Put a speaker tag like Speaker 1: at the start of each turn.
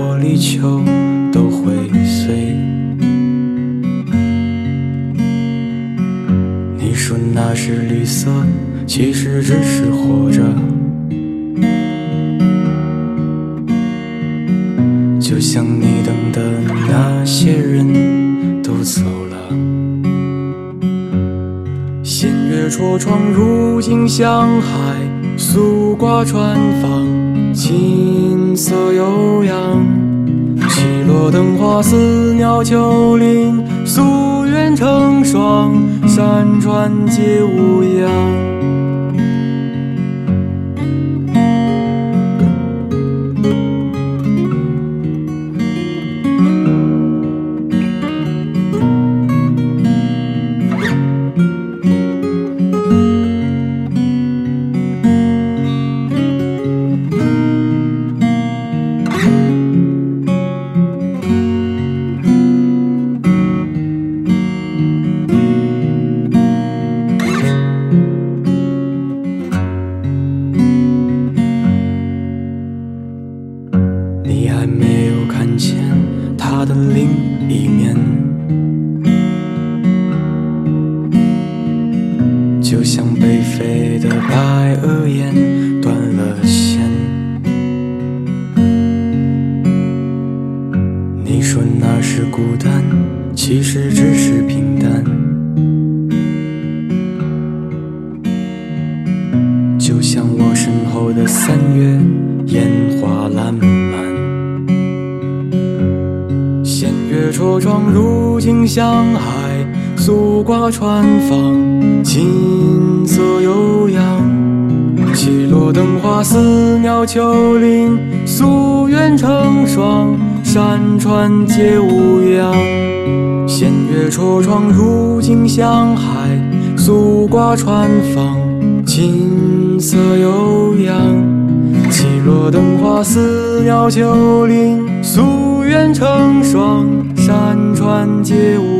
Speaker 1: 玻璃球都会碎。你说那是绿色，其实只是活着。就像你等的那些人都走了，新月戳窗，如今向海，素挂船舫，琴瑟悠扬。溪落灯花似鸟丘陵，夙愿成双，山川皆无恙。还没有看见它的另一面，就像被飞的白鹅雁断了线。你说那是孤单，其实只是平淡。就像我身后的三月，烟花烂漫月戳窗，如今向海，素挂船舫，琴瑟悠扬。起落灯花似鸟秋林，夙愿成双，山川皆无恙。弦月戳窗，如今向海，素挂船舫，琴瑟悠扬。起落灯花似鸟秋林，夙愿成双，山川皆无